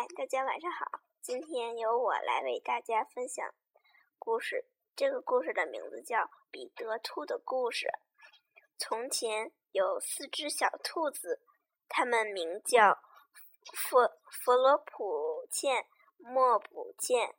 嗨，大家晚上好！今天由我来为大家分享故事。这个故事的名字叫《彼得兔的故事》。从前有四只小兔子，它们名叫弗弗罗普茜、莫普茜、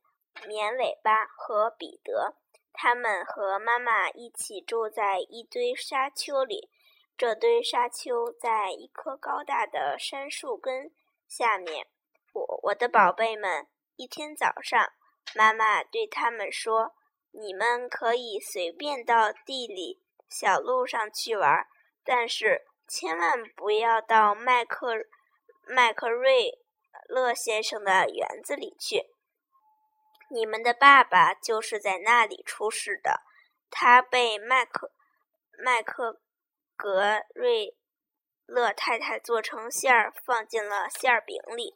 绵尾巴和彼得。它们和妈妈一起住在一堆沙丘里。这堆沙丘在一棵高大的杉树根下面。我我的宝贝们，一天早上，妈妈对他们说：“你们可以随便到地里小路上去玩，但是千万不要到麦克麦克瑞勒先生的园子里去。你们的爸爸就是在那里出事的，他被麦克麦克格瑞勒太太做成馅儿，放进了馅儿饼里。”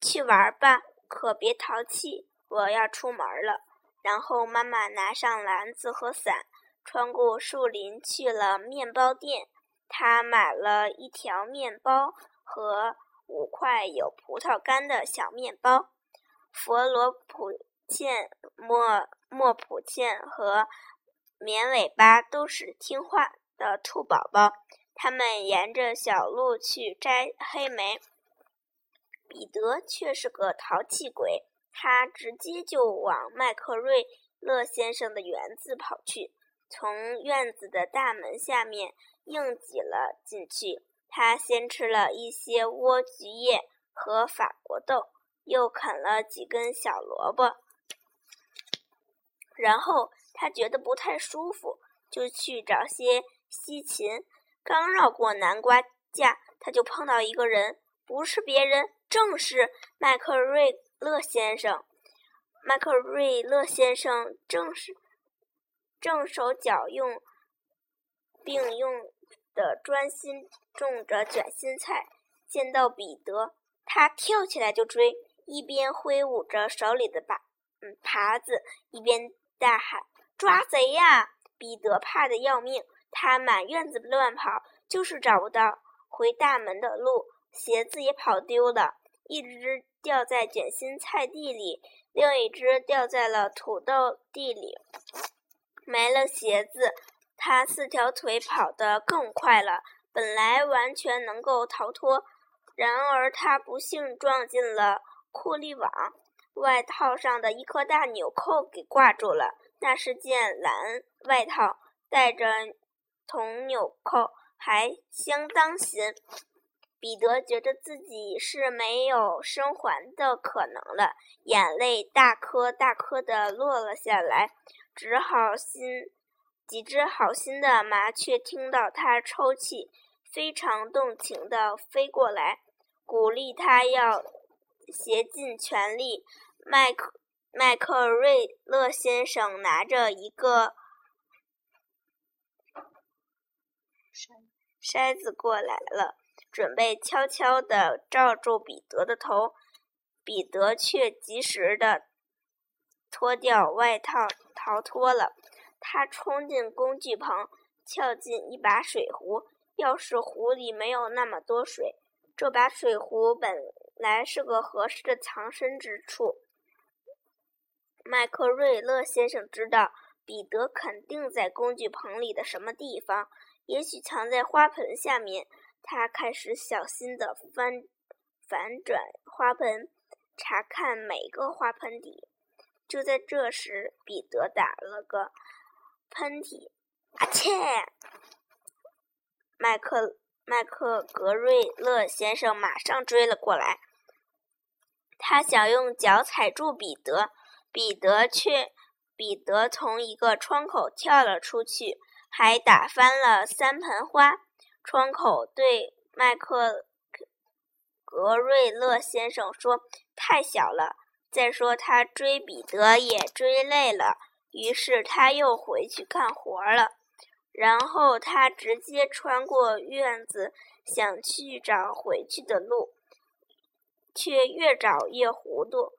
去玩吧，可别淘气！我要出门了。然后妈妈拿上篮子和伞，穿过树林去了面包店。她买了一条面包和五块有葡萄干的小面包。佛罗普茜、莫莫普茜和绵尾巴都是听话的兔宝宝。他们沿着小路去摘黑莓。彼得却是个淘气鬼，他直接就往麦克瑞勒先生的园子跑去，从院子的大门下面硬挤了进去。他先吃了一些莴苣叶和法国豆，又啃了几根小萝卜，然后他觉得不太舒服，就去找些西芹。刚绕过南瓜架，他就碰到一个人，不是别人。正是麦克瑞勒先生。麦克瑞勒先生正是正手脚用并用的专心种着卷心菜。见到彼得，他跳起来就追，一边挥舞着手里的把嗯耙子，一边大喊：“抓贼呀！”彼得怕得要命，他满院子乱跑，就是找不到回大门的路，鞋子也跑丢了。一只掉在卷心菜地里，另一只掉在了土豆地里。没了鞋子，他四条腿跑得更快了。本来完全能够逃脱，然而他不幸撞进了库利网，外套上的一颗大纽扣给挂住了。那是件蓝外套，带着铜纽扣，还相当新。彼得觉得自己是没有生还的可能了，眼泪大颗大颗的落了下来。只好心几只好心的麻雀听到他抽泣，非常动情的飞过来，鼓励他要竭尽全力。麦克麦克瑞勒先生拿着一个筛子过来了。准备悄悄地罩住彼得的头，彼得却及时地脱掉外套逃脱了。他冲进工具棚，撬进一把水壶。要是壶里没有那么多水，这把水壶本来是个合适的藏身之处。麦克瑞勒先生知道彼得肯定在工具棚里的什么地方，也许藏在花盆下面。他开始小心地翻反转花盆，查看每个花盆底。就在这时，彼得打了个喷嚏，阿切！麦克麦克格瑞勒先生马上追了过来，他想用脚踩住彼得，彼得却彼得从一个窗口跳了出去，还打翻了三盆花。窗口对麦克格瑞勒先生说：“太小了。再说他追彼得也追累了，于是他又回去干活了。然后他直接穿过院子，想去找回去的路，却越找越糊涂。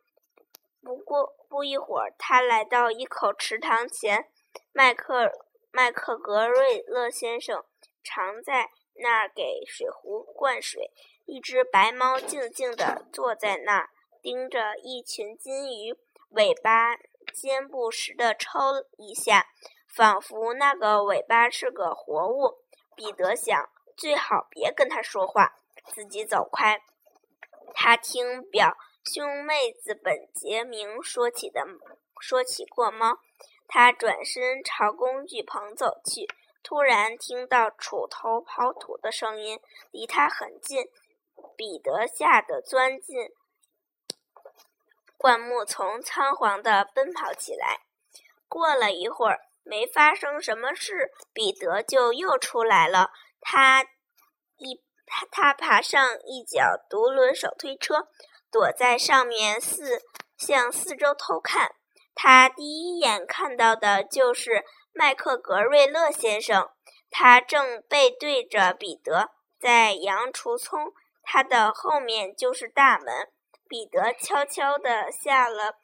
不过不一会儿，他来到一口池塘前，麦克麦克格瑞勒先生常在。”那儿给水壶灌水，一只白猫静静地坐在那儿，盯着一群金鱼尾巴尖不时地抽一下，仿佛那个尾巴是个活物。彼得想，最好别跟他说话，自己走开。他听表兄妹子本杰明说起的说起过猫。他转身朝工具棚走去，突然听到锄头刨土的声音，离他很近。彼得吓得钻进灌木丛，仓皇地奔跑起来。过了一会儿，没发生什么事，彼得就又出来了。他一他他爬上一脚独轮手推车，躲在上面四向四周偷看。他第一眼看到的就是麦克格瑞勒先生，他正背对着彼得在扬除葱，他的后面就是大门。彼得悄悄地下了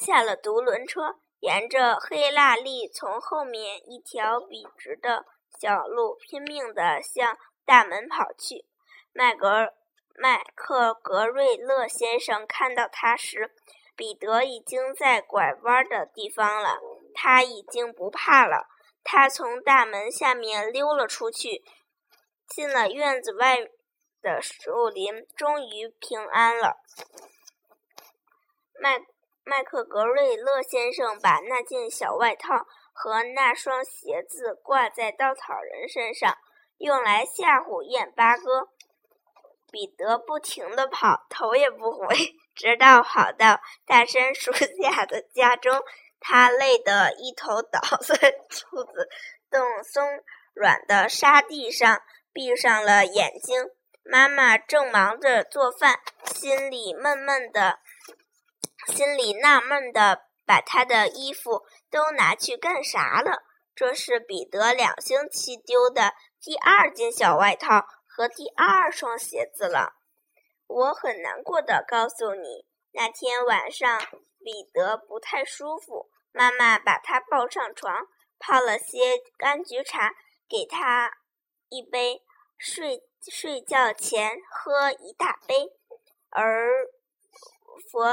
下了独轮车，沿着黑蜡粒从后面一条笔直的小路拼命地向大门跑去。麦格麦克格瑞勒先生看到他时。彼得已经在拐弯的地方了，他已经不怕了。他从大门下面溜了出去，进了院子外的树林，终于平安了。麦麦克格瑞勒先生把那件小外套和那双鞋子挂在稻草人身上，用来吓唬燕八哥。彼得不停地跑，头也不回。直到跑到大山树下的家中，他累得一头倒 在兔子洞松软的沙地上，闭上了眼睛。妈妈正忙着做饭，心里闷闷的，心里纳闷的，把他的衣服都拿去干啥了？这是彼得两星期丢的第二件小外套和第二双鞋子了。我很难过的告诉你，那天晚上彼得不太舒服，妈妈把他抱上床，泡了些柑橘茶给他一杯，睡睡觉前喝一大杯，而佛。